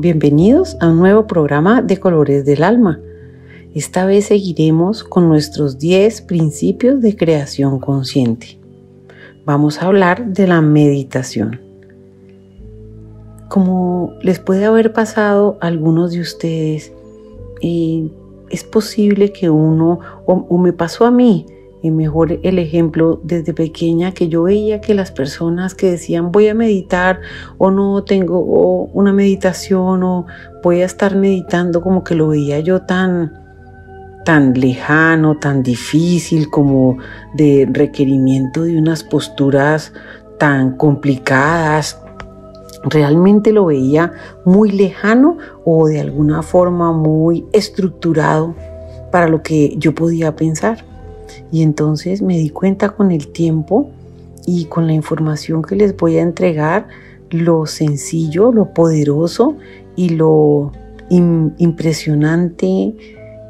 bienvenidos a un nuevo programa de Colores del Alma. Esta vez seguiremos con nuestros 10 principios de creación consciente. Vamos a hablar de la meditación. Como les puede haber pasado a algunos de ustedes, eh, es posible que uno, o, me pasó a mí, y mejor el ejemplo desde pequeña que yo veía que las personas que decían voy a meditar o no tengo una meditación o voy a estar meditando como que lo veía yo tan tan lejano, tan difícil como de requerimiento de unas posturas tan complicadas. Realmente lo veía muy lejano o de alguna forma muy estructurado para lo que yo podía pensar. Y entonces me di cuenta con el tiempo y con la información que les voy a entregar, lo sencillo, lo poderoso y lo impresionante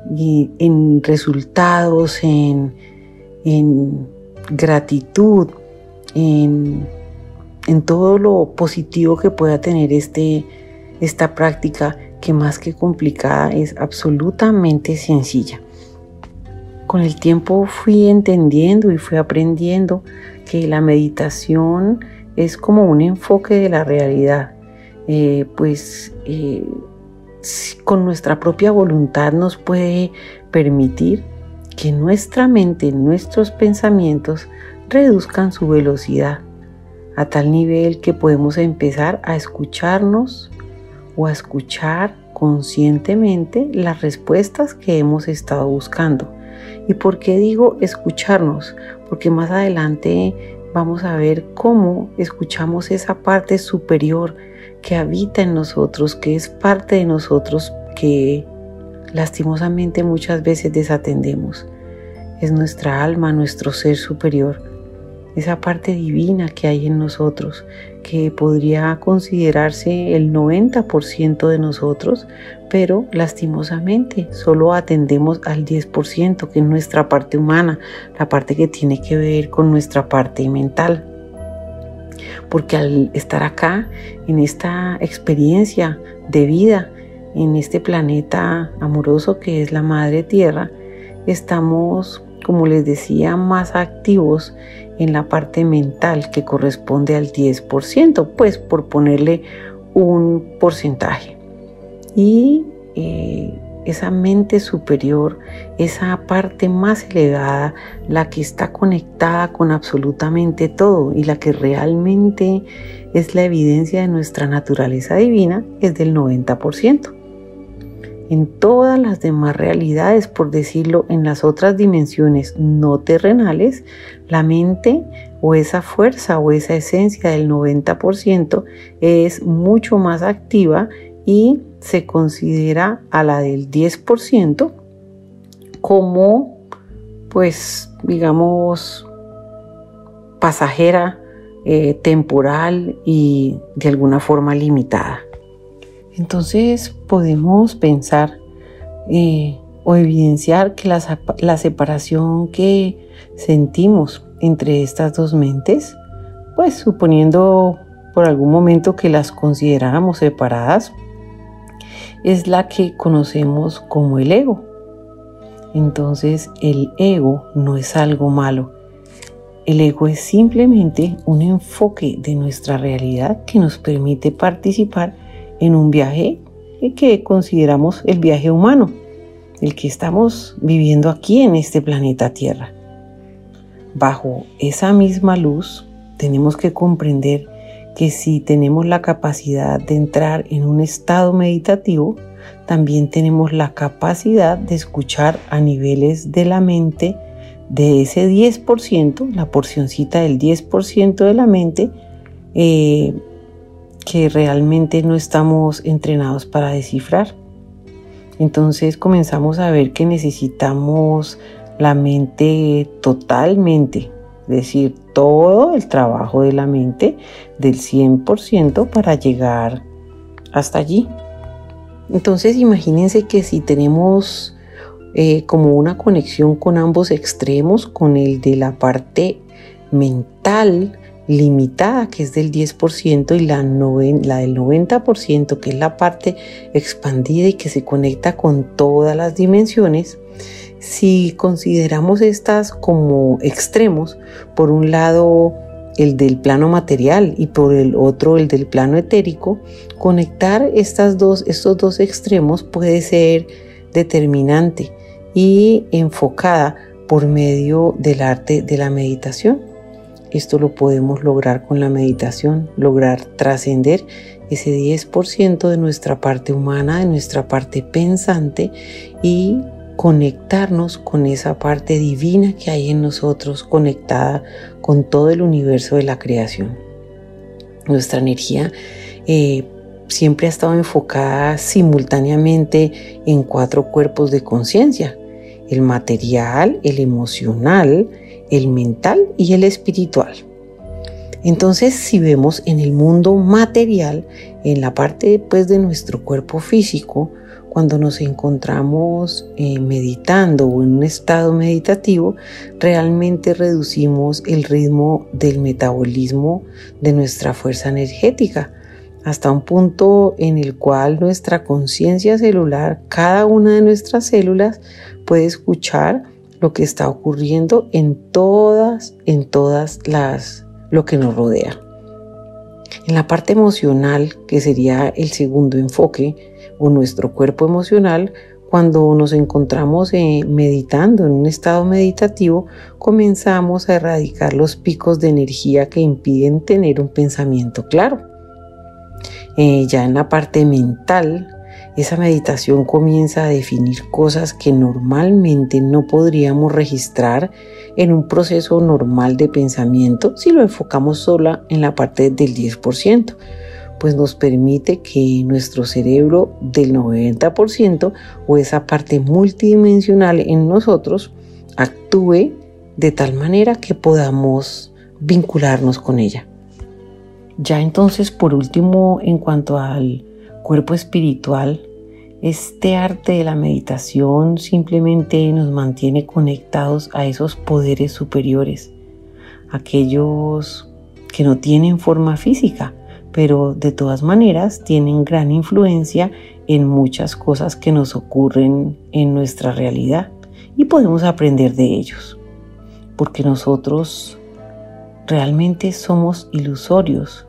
en resultados, en, gratitud, en, en, todo lo positivo que pueda tener este, esta práctica que más que complicada es absolutamente sencilla con el tiempo fui entendiendo y fui aprendiendo que la meditación es como un enfoque de la realidad. Eh, pues eh, con nuestra propia voluntad nos puede permitir que nuestra mente, nuestros pensamientos reduzcan su velocidad a tal nivel que podemos empezar a escucharnos o a escuchar conscientemente las respuestas que hemos estado buscando. ¿Y por qué digo escucharnos? Porque más adelante vamos a ver cómo escuchamos esa parte superior que habita en nosotros, que es parte de nosotros, que lastimosamente muchas veces desatendemos. Es nuestra alma, nuestro ser superior esa parte divina que hay en nosotros, que podría considerarse el 90% de nosotros, pero lastimosamente solo atendemos al 10%, que es nuestra parte humana, la parte que tiene que ver con nuestra parte mental. Porque al estar acá, en esta experiencia de vida, en este planeta amoroso que es la Madre Tierra, estamos, como les decía, más activos en la parte mental que corresponde al 10%, pues por ponerle un porcentaje. Y eh, esa mente superior, esa parte más elevada, la que está conectada con absolutamente todo y la que realmente es la evidencia de nuestra naturaleza divina, es del 90% en todas las demás realidades, por decirlo, en las otras dimensiones no terrenales, la mente o esa fuerza o esa esencia del 90% es mucho más activa y se considera a la del 10% como, pues, digamos, pasajera, eh, temporal y de alguna forma limitada. Entonces podemos pensar eh, o evidenciar que la, la separación que sentimos entre estas dos mentes, pues suponiendo por algún momento que las consideráramos separadas, es la que conocemos como el ego. Entonces el ego no es algo malo. El ego es simplemente un enfoque de nuestra realidad que nos permite participar en un viaje que consideramos el viaje humano, el que estamos viviendo aquí en este planeta Tierra. Bajo esa misma luz tenemos que comprender que si tenemos la capacidad de entrar en un estado meditativo, también tenemos la capacidad de escuchar a niveles de la mente de ese 10%, la porcioncita del 10% de la mente, eh, que realmente no estamos entrenados para descifrar. Entonces comenzamos a ver que necesitamos la mente totalmente, es decir, todo el trabajo de la mente del 100% para llegar hasta allí. Entonces imagínense que si tenemos eh, como una conexión con ambos extremos, con el de la parte mental limitada, que es del 10%, y la, la del 90%, que es la parte expandida y que se conecta con todas las dimensiones, si consideramos estas como extremos, por un lado el del plano material y por el otro el del plano etérico, conectar estas dos, estos dos extremos puede ser determinante y enfocada por medio del arte de la meditación. Esto lo podemos lograr con la meditación, lograr trascender ese 10% de nuestra parte humana, de nuestra parte pensante y conectarnos con esa parte divina que hay en nosotros, conectada con todo el universo de la creación. Nuestra energía eh, siempre ha estado enfocada simultáneamente en cuatro cuerpos de conciencia, el material, el emocional, el mental y el espiritual. Entonces, si vemos en el mundo material, en la parte pues, de nuestro cuerpo físico, cuando nos encontramos eh, meditando o en un estado meditativo, realmente reducimos el ritmo del metabolismo de nuestra fuerza energética hasta un punto en el cual nuestra conciencia celular, cada una de nuestras células, puede escuchar lo que está ocurriendo en todas, en todas las, lo que nos rodea. En la parte emocional, que sería el segundo enfoque, o nuestro cuerpo emocional, cuando nos encontramos eh, meditando en un estado meditativo, comenzamos a erradicar los picos de energía que impiden tener un pensamiento claro. Eh, ya en la parte mental, esa meditación comienza a definir cosas que normalmente no podríamos registrar en un proceso normal de pensamiento si lo enfocamos sola en la parte del 10%, pues nos permite que nuestro cerebro del 90% o esa parte multidimensional en nosotros actúe de tal manera que podamos vincularnos con ella. Ya entonces, por último, en cuanto al cuerpo espiritual, este arte de la meditación simplemente nos mantiene conectados a esos poderes superiores, aquellos que no tienen forma física, pero de todas maneras tienen gran influencia en muchas cosas que nos ocurren en nuestra realidad y podemos aprender de ellos, porque nosotros realmente somos ilusorios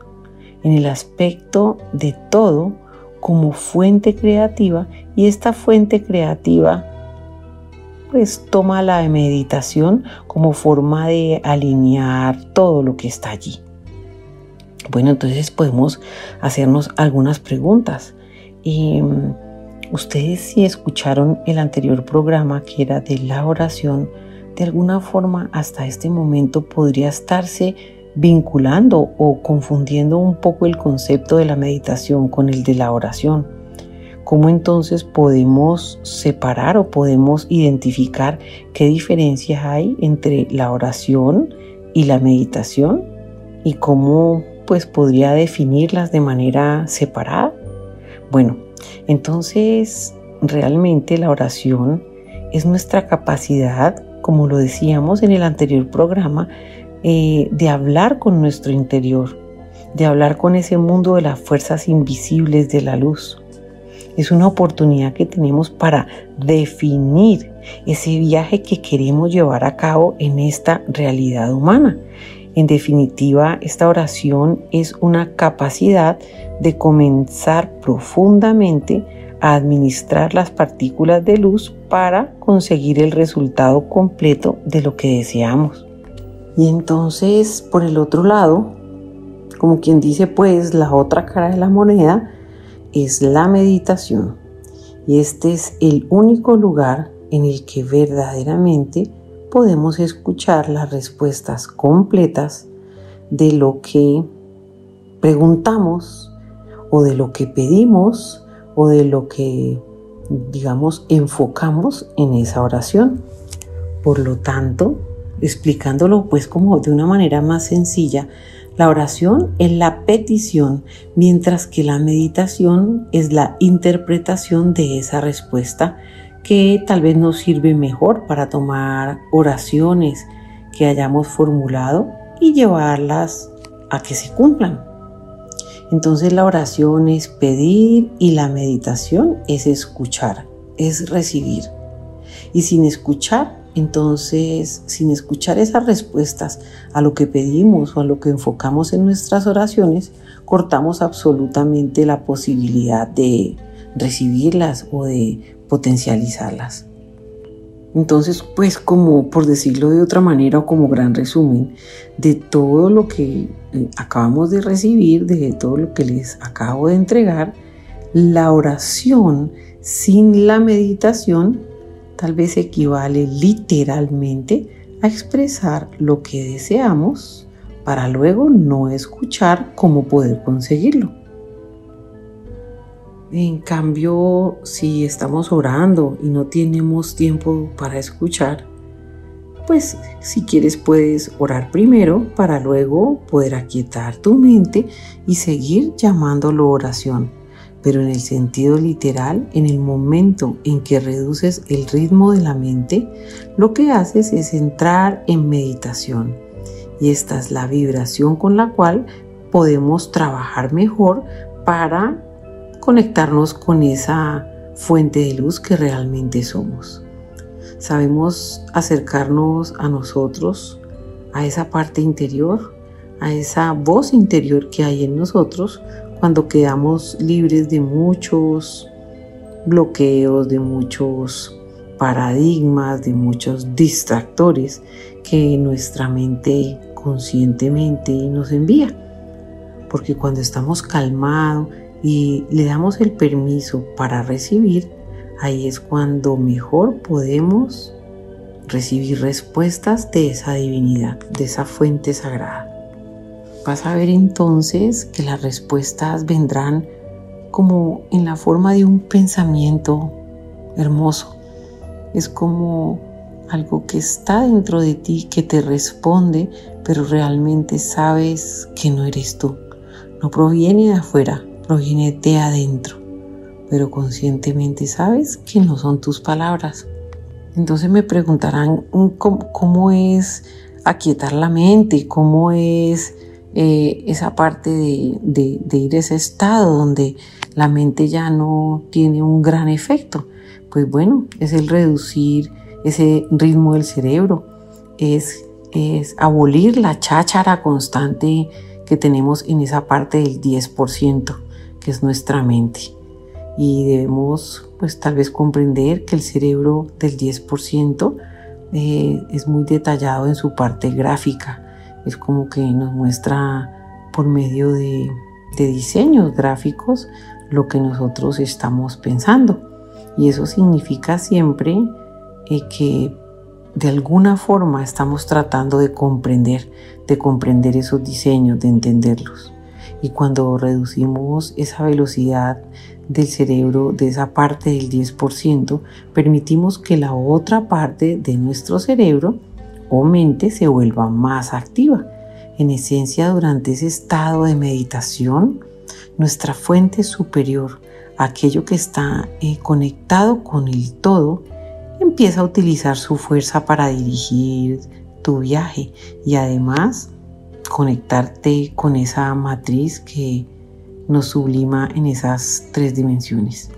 en el aspecto de todo como fuente creativa y esta fuente creativa pues toma la meditación como forma de alinear todo lo que está allí. Bueno, entonces podemos hacernos algunas preguntas. Mm, ustedes si escucharon el anterior programa que era de la oración, de alguna forma hasta este momento podría estarse vinculando o confundiendo un poco el concepto de la meditación con el de la oración. ¿Cómo entonces podemos separar o podemos identificar qué diferencias hay entre la oración y la meditación? ¿Y cómo pues podría definirlas de manera separada? Bueno, entonces realmente la oración es nuestra capacidad, como lo decíamos en el anterior programa, eh, de hablar con nuestro interior, de hablar con ese mundo de las fuerzas invisibles de la luz. Es una oportunidad que tenemos para definir ese viaje que queremos llevar a cabo en esta realidad humana. En definitiva, esta oración es una capacidad de comenzar profundamente a administrar las partículas de luz para conseguir el resultado completo de lo que deseamos. Y entonces, por el otro lado, como quien dice, pues la otra cara de la moneda es la meditación. Y este es el único lugar en el que verdaderamente podemos escuchar las respuestas completas de lo que preguntamos o de lo que pedimos o de lo que digamos, enfocamos en esa oración. Por lo tanto, explicándolo pues como de una manera más sencilla, la oración es la petición, mientras que la meditación es la interpretación de esa respuesta que tal vez nos sirve mejor para tomar oraciones que hayamos formulado y llevarlas a que se cumplan. Entonces la oración es pedir y la meditación es escuchar, es recibir. Y sin escuchar, entonces, sin escuchar esas respuestas a lo que pedimos o a lo que enfocamos en nuestras oraciones, cortamos absolutamente la posibilidad de recibirlas o de potencializarlas. Entonces, pues como por decirlo de otra manera o como gran resumen de todo lo que eh, acabamos de recibir, de todo lo que les acabo de entregar, la oración sin la meditación tal vez equivale literalmente a expresar lo que deseamos para luego no escuchar cómo poder conseguirlo. En cambio, si estamos orando y no tenemos tiempo para escuchar, pues si quieres puedes orar primero para luego poder aquietar tu mente y seguir llamándolo oración. Pero en el sentido literal, en el momento en que reduces el ritmo de la mente, lo que haces es entrar en meditación. Y esta es la vibración con la cual podemos trabajar mejor para conectarnos con esa fuente de luz que realmente somos. Sabemos acercarnos a nosotros, a esa parte interior, a esa voz interior que hay en nosotros cuando quedamos libres de muchos bloqueos, de muchos paradigmas, de muchos distractores que nuestra mente conscientemente nos envía. Porque cuando estamos calmados y le damos el permiso para recibir, ahí es cuando mejor podemos recibir respuestas de esa divinidad, de esa fuente sagrada. Vas a ver entonces que las respuestas vendrán como en la forma de un pensamiento hermoso. Es como algo que está dentro de ti, que te responde, pero realmente sabes que no eres tú. No proviene de afuera, proviene de adentro, pero conscientemente sabes que no son tus palabras. Entonces me preguntarán cómo, es aquietar la mente, cómo es eh, esa parte de, ir a ese estado donde la mente ya no tiene un gran efecto. Pues bueno, es el reducir ese ritmo del cerebro, es, es abolir la cháchara constante que tenemos en esa parte del 10% que es nuestra mente. Y debemos, pues tal vez comprender que el cerebro del 10% eh, es muy detallado en su parte gráfica. Es como que nos muestra por medio de, diseños gráficos lo que nosotros estamos pensando. Y eso significa siempre eh, que de alguna forma estamos tratando de comprender, de comprender esos diseños, de entenderlos. Y cuando reducimos esa velocidad del cerebro de esa parte del 10%, permitimos que la otra parte de nuestro cerebro o mente se vuelva más activa. En esencia, durante ese estado de meditación, nuestra fuente superior, aquello que está eh, conectado con el todo, empieza a utilizar su fuerza para dirigir tu viaje y además conectarte con esa matriz que nos sublima en esas tres dimensiones.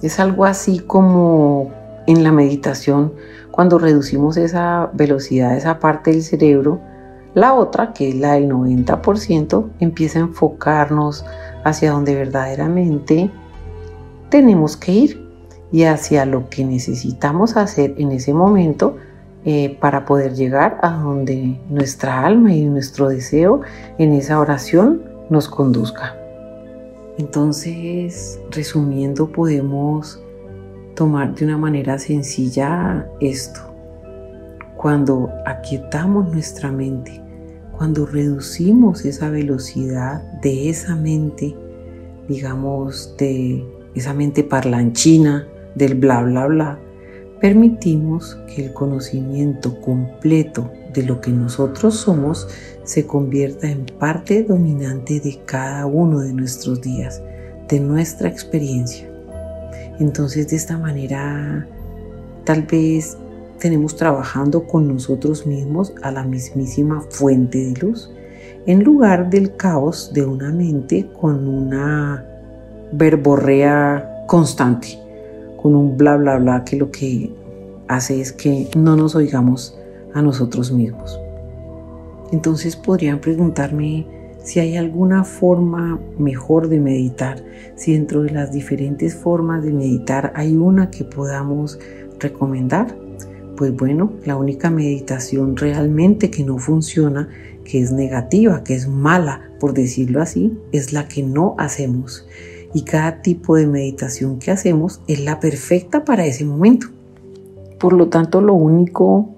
Es algo así como en la meditación, cuando reducimos esa velocidad, esa parte del cerebro, la otra, que es la del 90%, empieza a enfocarnos hacia donde verdaderamente tenemos que ir y hacia lo que necesitamos hacer en ese momento eh, para poder llegar a donde nuestra alma y nuestro deseo en esa oración nos conduzca. Entonces, resumiendo, podemos tomar de una manera sencilla esto. Cuando aquietamos nuestra mente, cuando reducimos esa velocidad de esa mente, digamos, de esa mente parlanchina, del bla bla bla, permitimos que el conocimiento completo de lo que nosotros somos se convierta en parte dominante de cada uno de nuestros días, de nuestra experiencia. Entonces de esta manera tal vez tenemos trabajando con nosotros mismos a la mismísima fuente de luz, en lugar del caos de una mente con una verborrea constante, con un bla bla bla que lo que hace es que no nos oigamos a nosotros mismos. Entonces podrían preguntarme si hay alguna forma mejor de meditar, si dentro de las diferentes formas de meditar hay una que podamos recomendar. Pues bueno, la única meditación realmente que no funciona, que es negativa, que es mala, por decirlo así, es la que no hacemos. Y cada tipo de meditación que hacemos es la perfecta para ese momento. Por lo tanto, lo único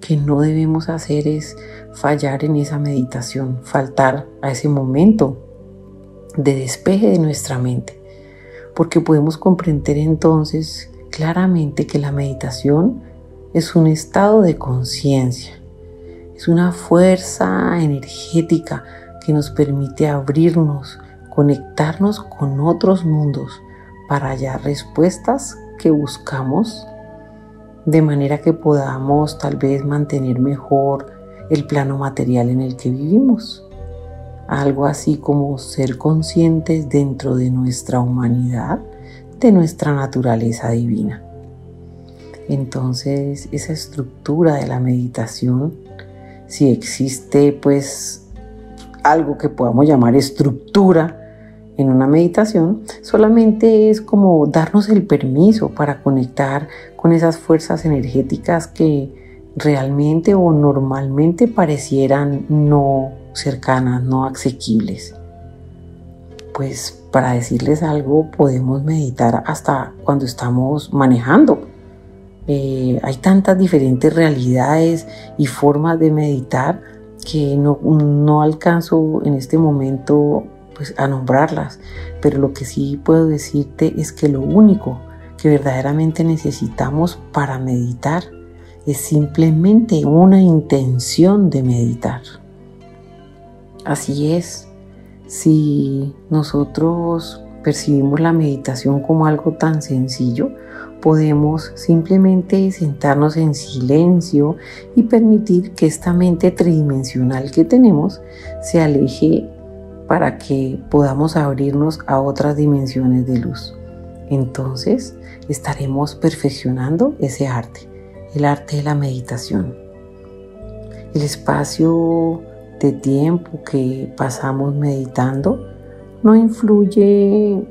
que no debemos hacer es fallar en esa meditación, faltar a ese momento de despeje de nuestra mente, porque podemos comprender entonces claramente que la meditación es un estado de conciencia, es una fuerza energética que nos permite abrirnos, conectarnos con otros mundos para hallar respuestas que buscamos de manera que podamos tal vez mantener mejor el plano material en el que vivimos. Algo así como ser conscientes dentro de nuestra humanidad, de nuestra naturaleza divina. Entonces, esa estructura de la meditación, si existe pues algo que podamos llamar estructura, en una meditación solamente es como darnos el permiso para conectar con esas fuerzas energéticas que realmente o normalmente parecieran no cercanas, no asequibles. Pues para decirles algo podemos meditar hasta cuando estamos manejando. Eh, hay tantas diferentes realidades y formas de meditar que no, no alcanzo en este momento pues, a nombrarlas, pero lo que sí puedo decirte es que lo único que verdaderamente necesitamos para meditar es simplemente una intención de meditar. Así es, si nosotros percibimos la meditación como algo tan sencillo, podemos simplemente sentarnos en silencio y permitir que esta mente tridimensional que tenemos se aleje para que podamos abrirnos a otras dimensiones de luz. Entonces estaremos perfeccionando ese arte, el arte de la meditación. El espacio de tiempo que pasamos meditando no influye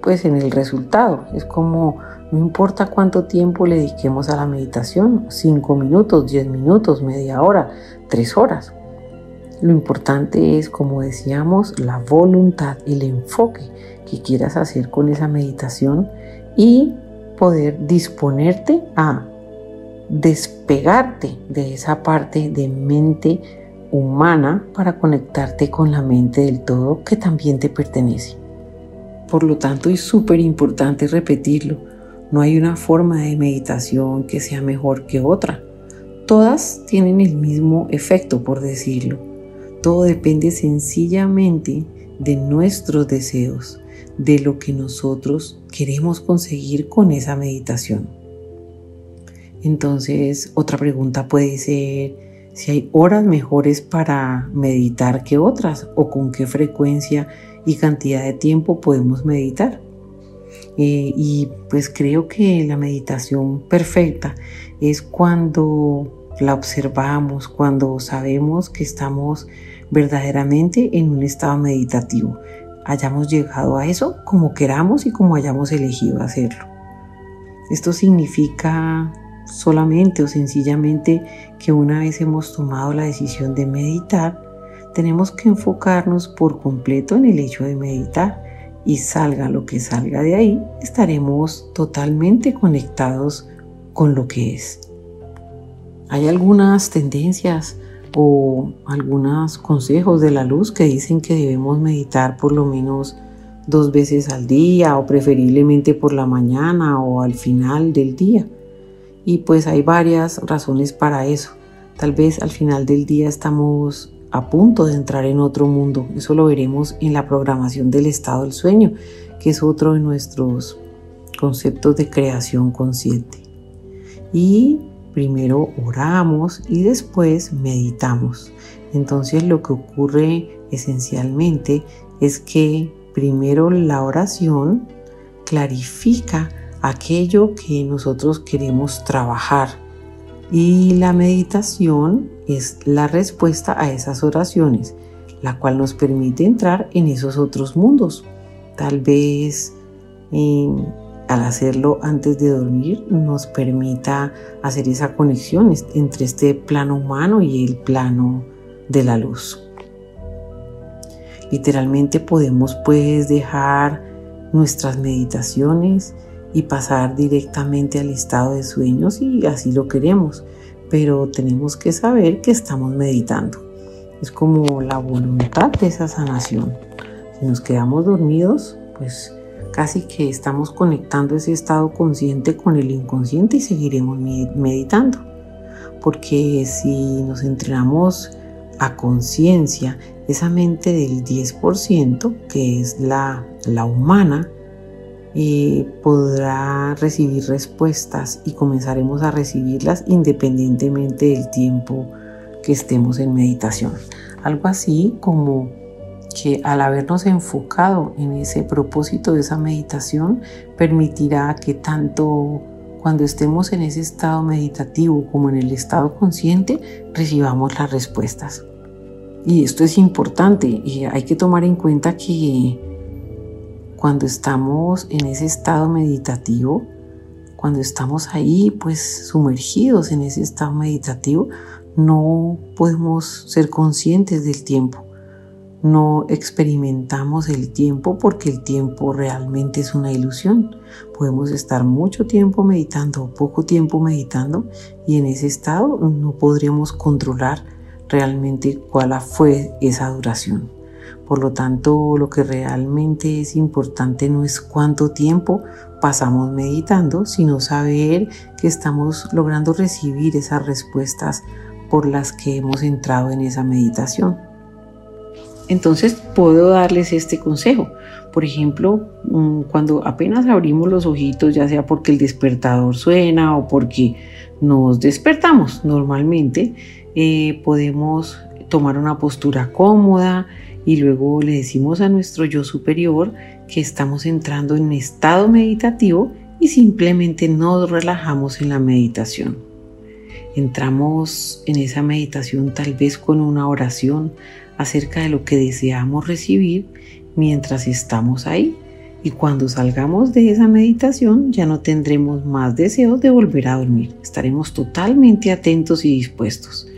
pues en el resultado. Es como no importa cuánto tiempo le dediquemos a la meditación, cinco minutos, diez minutos, media hora, tres horas. Lo importante es, como decíamos, la voluntad, el enfoque que quieras hacer con esa meditación y poder disponerte a despegarte de esa parte de mente humana para conectarte con la mente del todo que también te pertenece. Por lo tanto, es súper importante repetirlo. No hay una forma de meditación que sea mejor que otra. Todas tienen el mismo efecto, por decirlo. Todo depende sencillamente de nuestros deseos, de lo que nosotros queremos conseguir con esa meditación. Entonces, otra pregunta puede ser si hay horas mejores para meditar que otras o con qué frecuencia y cantidad de tiempo podemos meditar. Eh, y pues creo que la meditación perfecta es cuando la observamos, cuando sabemos que estamos verdaderamente en un estado meditativo, hayamos llegado a eso como queramos y como hayamos elegido hacerlo. Esto significa solamente o sencillamente que una vez hemos tomado la decisión de meditar, tenemos que enfocarnos por completo en el hecho de meditar y salga lo que salga de ahí, estaremos totalmente conectados con lo que es. Hay algunas tendencias o algunos consejos de la luz que dicen que debemos meditar por lo menos dos veces al día o preferiblemente por la mañana o al final del día. Y pues hay varias razones para eso. Tal vez al final del día estamos a punto de entrar en otro mundo. Eso lo veremos en la programación del estado del sueño, que es otro de nuestros conceptos de creación consciente. Y primero oramos y después meditamos. Entonces lo que ocurre esencialmente es que primero la oración clarifica aquello que nosotros queremos trabajar y la meditación es la respuesta a esas oraciones, la cual nos permite entrar en esos otros mundos. Tal vez al hacerlo antes de dormir nos permita hacer esa conexión entre este plano humano y el plano de la luz. Literalmente podemos pues dejar nuestras meditaciones y pasar directamente al estado de sueños si así lo queremos, pero tenemos que saber que estamos meditando. Es como la voluntad de esa sanación. Si nos quedamos dormidos, pues casi que estamos conectando ese estado consciente con el inconsciente y seguiremos meditando. Porque si nos entrenamos a conciencia esa mente del 10%, que es la, la humana, eh, podrá recibir respuestas y comenzaremos a recibirlas independientemente del tiempo que estemos en meditación. Algo así como que al habernos enfocado en ese propósito de esa meditación, permitirá que tanto cuando estemos en ese estado meditativo como en el estado consciente, recibamos las respuestas. Y esto es importante y hay que tomar en cuenta que cuando estamos en ese estado meditativo, cuando estamos ahí pues sumergidos en ese estado meditativo, no podemos ser conscientes del tiempo. No experimentamos el tiempo porque el tiempo realmente es una ilusión. Podemos estar mucho tiempo meditando o poco tiempo meditando y en ese estado no podríamos controlar realmente cuál fue esa duración. Por lo tanto, lo que realmente es importante no es cuánto tiempo pasamos meditando, sino saber que estamos logrando recibir esas respuestas por las que hemos entrado en esa meditación. Entonces puedo darles este consejo. Por ejemplo, mm, cuando apenas abrimos los ojitos, ya sea porque el despertador suena o porque nos despertamos normalmente, eh, podemos tomar una postura cómoda y luego le decimos a nuestro yo superior que estamos entrando en estado meditativo y simplemente nos relajamos en la meditación. Entramos en esa meditación tal vez con una oración acerca de lo que deseamos recibir mientras estamos ahí y cuando salgamos de esa meditación ya no tendremos más deseos de volver a dormir. Estaremos totalmente atentos y dispuestos.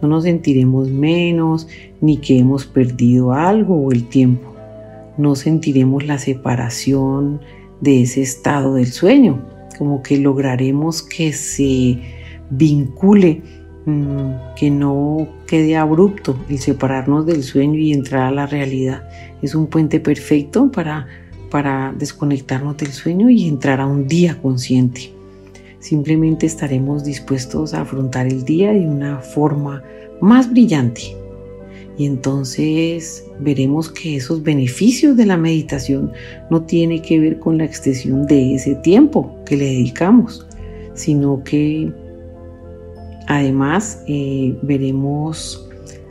No nos sentiremos menos ni que hemos perdido algo o el tiempo. No sentiremos la separación de ese estado del sueño, como que lograremos que se vincule, mm, que no quede abrupto el separarnos del sueño y entrar a la realidad. Es un puente perfecto para, para desconectarnos del sueño y entrar a un día consciente. Simplemente estaremos dispuestos a afrontar el día de una forma más brillante. Y entonces veremos que esos beneficios de la meditación no tienen que ver con la extensión de ese tiempo que le dedicamos, sino que además eh, veremos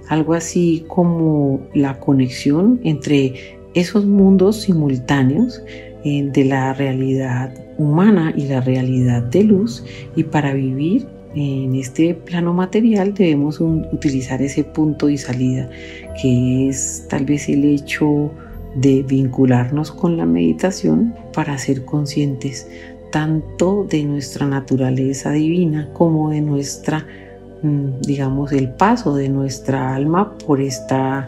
algo así como la conexión entre esos mundos simultáneos eh, de la realidad humana y la realidad de luz. Y para vivir en este plano material debemos utilizar ese punto y salida que es tal vez el hecho de vincularnos con la meditación para ser conscientes tanto de nuestra naturaleza divina como de nuestra, mm, digamos, el paso de nuestra alma por esta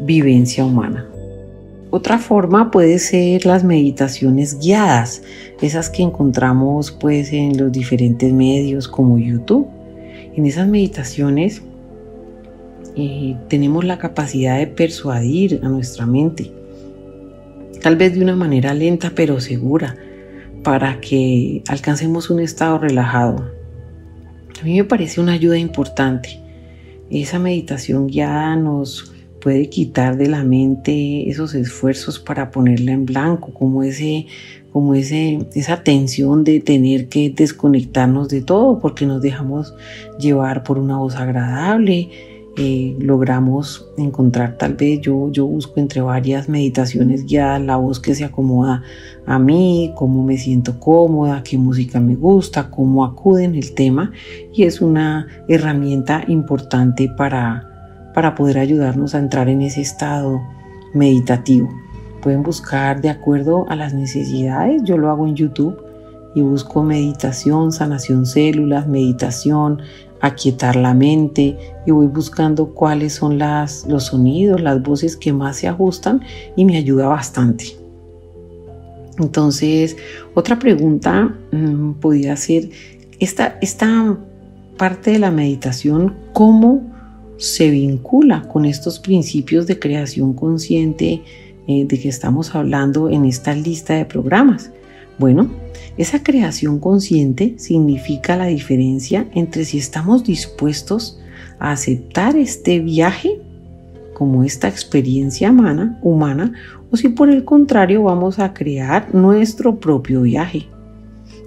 vivencia humana. Otra forma puede ser las meditaciones guiadas, esas que encontramos pues en los diferentes medios como YouTube. En esas meditaciones eh, tenemos la capacidad de persuadir a nuestra mente tal vez de una manera lenta pero segura, para que alcancemos un estado relajado. A mí me parece una ayuda importante. Esa meditación ya nos puede quitar de la mente esos esfuerzos para ponerla en blanco, como ese como ese, esa tensión de tener que desconectarnos de todo porque nos dejamos llevar por una voz agradable, eh, logramos encontrar tal vez yo, yo busco entre varias meditaciones guiadas la voz que se acomoda a mí, cómo me siento cómoda, qué música me gusta, cómo acude en el tema y es una herramienta importante para, para poder ayudarnos a entrar en ese estado meditativo pueden buscar de acuerdo a las necesidades. Yo lo hago en YouTube y busco meditación, sanación células, meditación, aquietar la mente y voy buscando cuáles son los sonidos, las voces que más se ajustan y me ayuda bastante. Entonces, otra pregunta mm, podría ser, esta, esta parte de la meditación, ¿cómo se vincula con estos principios de creación consciente? Eh, de que estamos hablando en esta lista de programas? Bueno, esa creación consciente significa la diferencia entre si estamos dispuestos a aceptar este viaje como esta experiencia humana, humana o si por el contrario vamos a crear nuestro propio viaje.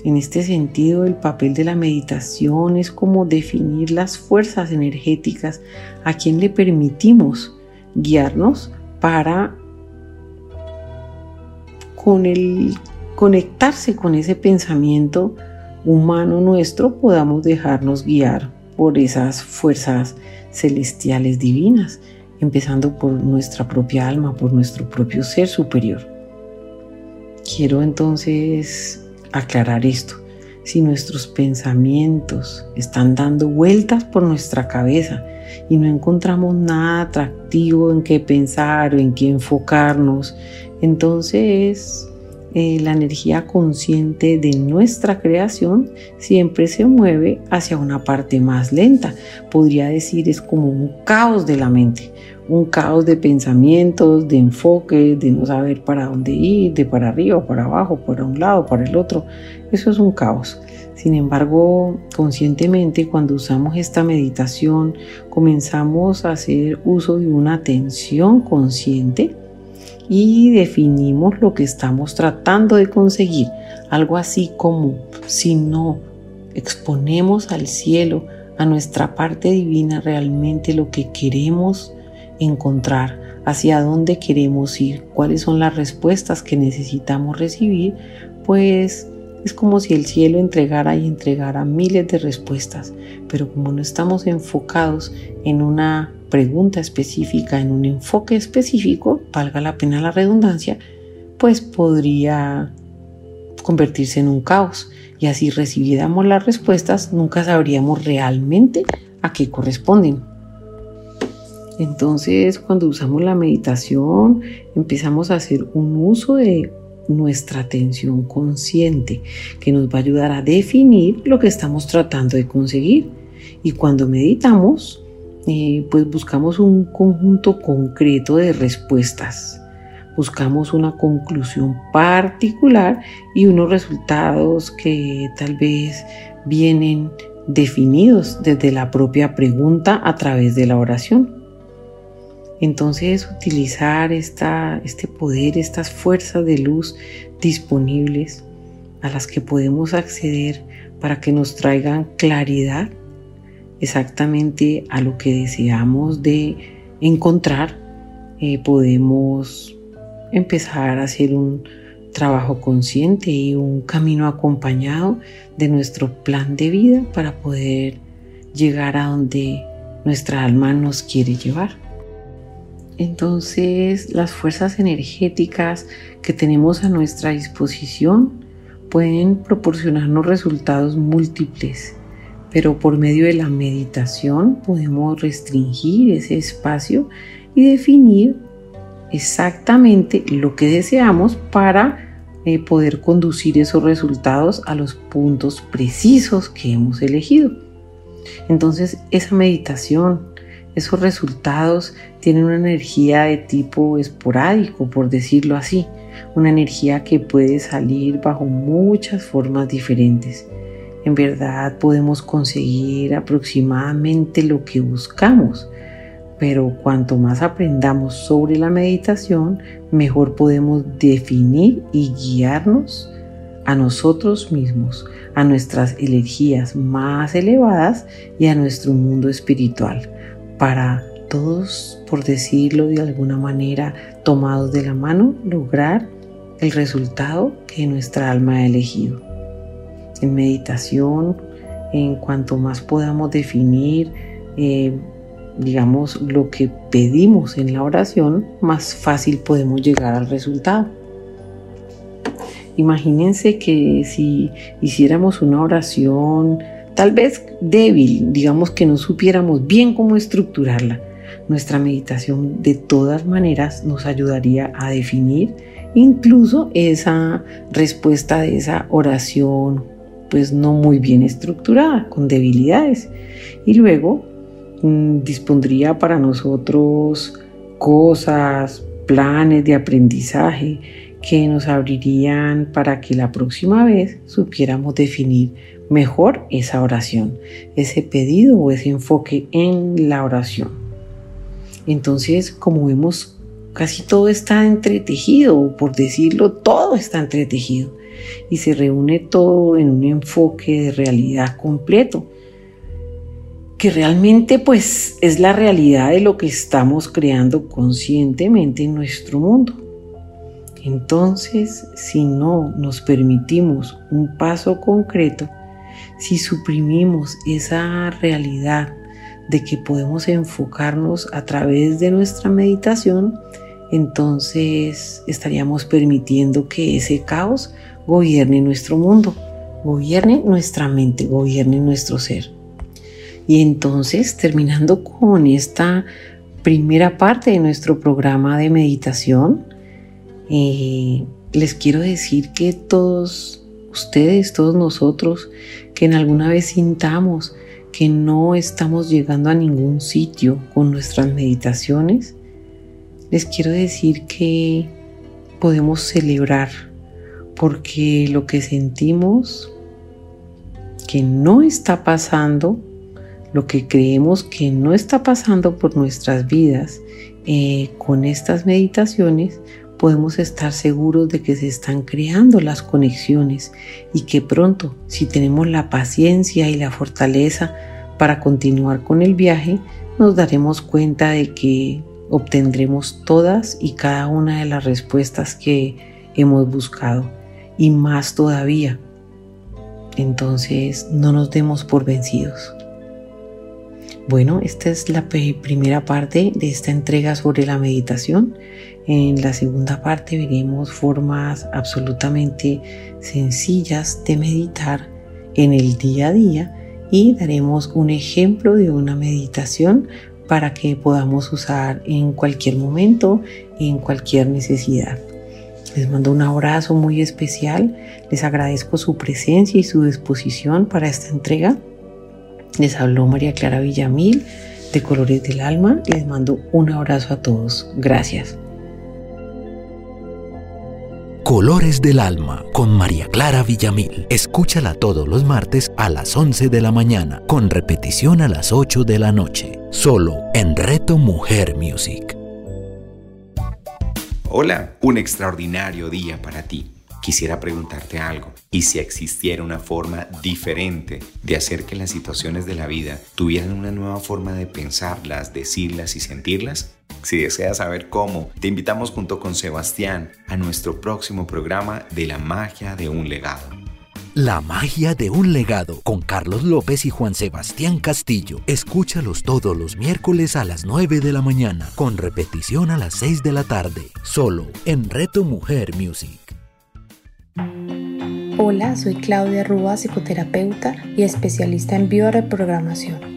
En este sentido, el papel de la meditación es como definir las fuerzas energéticas a quien le permitimos guiarnos para con el conectarse con ese pensamiento humano nuestro podamos dejarnos guiar por esas fuerzas celestiales divinas, empezando por nuestra propia alma, por nuestro propio ser superior. Quiero entonces aclarar esto. Si nuestros pensamientos están dando vueltas por nuestra cabeza y no encontramos nada atractivo en qué pensar o en qué enfocarnos, entonces, eh, la energía consciente de nuestra creación siempre se mueve hacia una parte más lenta. Podría decir es como un caos de la mente, un caos de pensamientos, de enfoque, de no saber para dónde ir, de para arriba, para abajo, para un lado, para el otro. Eso es un caos. Sin embargo, conscientemente cuando usamos esta meditación, comenzamos a hacer uso de una atención consciente y definimos lo que estamos tratando de conseguir. Algo así como si no exponemos al cielo, a nuestra parte divina, realmente lo que queremos encontrar, hacia dónde queremos ir, cuáles son las respuestas que necesitamos recibir, pues es como si el cielo entregara y entregara miles de respuestas, pero como no estamos enfocados en una pregunta específica, en un enfoque específico, valga la pena la redundancia, pues podría convertirse en un caos y así recibiéramos las respuestas, nunca sabríamos realmente a qué corresponden. Entonces, cuando usamos la meditación, empezamos a hacer un uso de nuestra atención consciente, que nos va a ayudar a definir lo que estamos tratando de conseguir. Y cuando meditamos, eh, pues buscamos un conjunto concreto de respuestas. Buscamos una conclusión particular y unos resultados que tal vez vienen definidos desde la propia pregunta a través de la oración. Entonces utilizar esta, este poder, estas fuerzas de luz disponibles a las que podemos acceder para que nos traigan claridad exactamente a lo que deseamos de encontrar, eh, podemos empezar a hacer un trabajo consciente y un camino acompañado de nuestro plan de vida para poder llegar a donde nuestra alma nos quiere llevar. Entonces las fuerzas energéticas que tenemos a nuestra disposición pueden proporcionarnos resultados múltiples pero por medio de la meditación podemos restringir ese espacio y definir exactamente lo que deseamos para eh, poder conducir esos resultados a los puntos precisos que hemos elegido. Entonces esa meditación, esos resultados tienen una energía de tipo esporádico, por decirlo así. una energía que puede salir bajo muchas formas diferentes. En verdad podemos conseguir aproximadamente lo que buscamos, pero cuanto más aprendamos sobre la meditación, mejor podemos definir y guiarnos a nosotros mismos, a nuestras energías más elevadas y a nuestro mundo espiritual, para todos, por decirlo de alguna manera, tomados de la mano, lograr el resultado que nuestra alma ha elegido. En meditación, en cuanto más podamos definir, eh, digamos, lo que pedimos en la oración, más fácil podemos llegar al resultado. Imagínense que si hiciéramos una oración tal vez débil, digamos que no supiéramos bien cómo estructurarla, nuestra meditación de todas maneras nos ayudaría a definir incluso esa respuesta de esa oración pues no muy bien estructurada, con debilidades. Y luego mm, dispondría para nosotros cosas, planes de aprendizaje que nos abrirían para que la próxima vez supiéramos definir mejor esa oración, ese pedido o ese enfoque en la oración. Entonces, como vemos, casi todo está entretejido, por decirlo, todo está entretejido y se reúne todo en un enfoque de realidad completo, que realmente pues es la realidad de lo que estamos creando conscientemente en nuestro mundo. Entonces, si no nos permitimos un paso concreto, si suprimimos esa realidad de que podemos enfocarnos a través de nuestra meditación, entonces estaríamos permitiendo que ese caos gobierne nuestro mundo, gobierne nuestra mente, gobierne nuestro ser. Y entonces, terminando con esta primera parte de nuestro programa de meditación, eh, les quiero decir que todos ustedes, todos nosotros, que en alguna vez sintamos que no estamos llegando a ningún sitio con nuestras meditaciones, les quiero decir que podemos celebrar porque lo que sentimos que no está pasando, lo que creemos que no está pasando por nuestras vidas eh, con estas meditaciones, podemos estar seguros de que se están creando las conexiones y que pronto, si tenemos la paciencia y la fortaleza para continuar con el viaje, nos daremos cuenta de que obtendremos todas y cada una de las respuestas que hemos buscado y más todavía. Entonces no nos demos por vencidos. Bueno, esta es la primera parte de esta entrega sobre la meditación. En la segunda parte veremos formas absolutamente sencillas de meditar en el día a día y daremos un ejemplo de una meditación para que podamos usar en cualquier momento, en cualquier necesidad. Les mando un abrazo muy especial, les agradezco su presencia y su disposición para esta entrega. Les habló María Clara Villamil de Colores del Alma. Les mando un abrazo a todos. Gracias. Colores del Alma con María Clara Villamil. Escúchala todos los martes a las 11 de la mañana, con repetición a las 8 de la noche, solo en Reto Mujer Music. Hola, un extraordinario día para ti quisiera preguntarte algo. ¿Y si existiera una forma diferente de hacer que las situaciones de la vida tuvieran una nueva forma de pensarlas, decirlas y sentirlas? Si deseas saber cómo, te invitamos junto con Sebastián a nuestro próximo programa de la magia de un legado. La magia de un legado con Carlos López y Juan Sebastián Castillo. Escúchalos todos los miércoles a las 9 de la mañana, con repetición a las 6 de la tarde, solo en Reto Mujer Music. Hola, soy Claudia Rúa, psicoterapeuta y especialista en bioreprogramación,